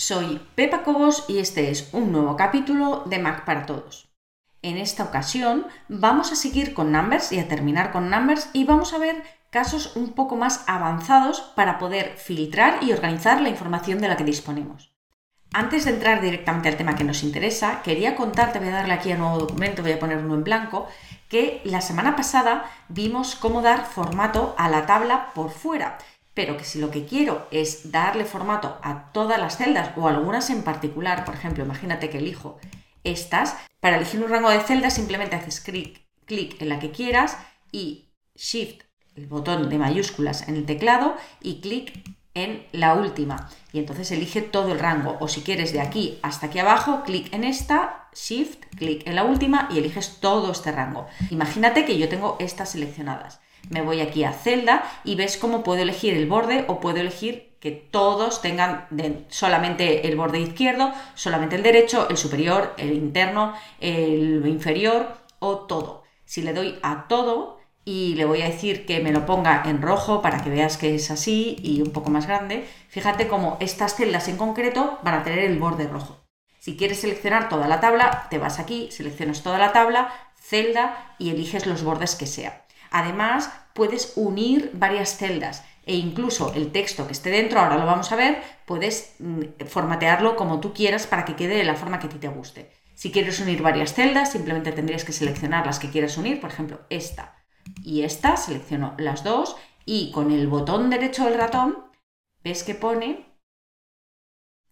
Soy Pepa Cobos y este es un nuevo capítulo de Mac para Todos. En esta ocasión vamos a seguir con Numbers y a terminar con Numbers y vamos a ver casos un poco más avanzados para poder filtrar y organizar la información de la que disponemos. Antes de entrar directamente al tema que nos interesa, quería contarte, voy a darle aquí a nuevo documento, voy a poner uno en blanco, que la semana pasada vimos cómo dar formato a la tabla por fuera pero que si lo que quiero es darle formato a todas las celdas o algunas en particular, por ejemplo, imagínate que elijo estas, para elegir un rango de celdas simplemente haces clic, clic en la que quieras y Shift, el botón de mayúsculas en el teclado y clic en la última. Y entonces elige todo el rango. O si quieres de aquí hasta aquí abajo, clic en esta, Shift, clic en la última y eliges todo este rango. Imagínate que yo tengo estas seleccionadas me voy aquí a celda y ves cómo puedo elegir el borde o puedo elegir que todos tengan solamente el borde izquierdo, solamente el derecho, el superior, el interno, el inferior o todo. Si le doy a todo y le voy a decir que me lo ponga en rojo para que veas que es así y un poco más grande, fíjate cómo estas celdas en concreto van a tener el borde rojo. Si quieres seleccionar toda la tabla, te vas aquí, seleccionas toda la tabla, celda y eliges los bordes que sea. Además, puedes unir varias celdas e incluso el texto que esté dentro, ahora lo vamos a ver, puedes mm, formatearlo como tú quieras para que quede de la forma que a ti te guste. Si quieres unir varias celdas, simplemente tendrías que seleccionar las que quieras unir, por ejemplo, esta y esta, selecciono las dos y con el botón derecho del ratón, ves que pone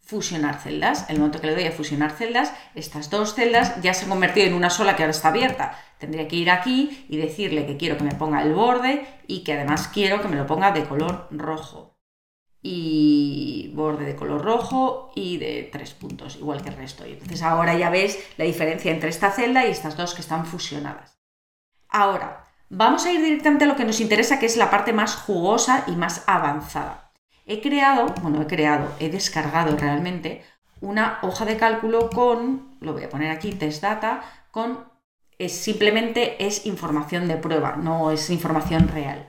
fusionar celdas. El momento que le doy a fusionar celdas, estas dos celdas ya se han convertido en una sola que ahora está abierta. Tendría que ir aquí y decirle que quiero que me ponga el borde y que además quiero que me lo ponga de color rojo. Y borde de color rojo y de tres puntos, igual que el resto. Y entonces ahora ya ves la diferencia entre esta celda y estas dos que están fusionadas. Ahora, vamos a ir directamente a lo que nos interesa, que es la parte más jugosa y más avanzada. He creado, bueno, he creado, he descargado realmente una hoja de cálculo con, lo voy a poner aquí, test data, con simplemente es información de prueba, no es información real.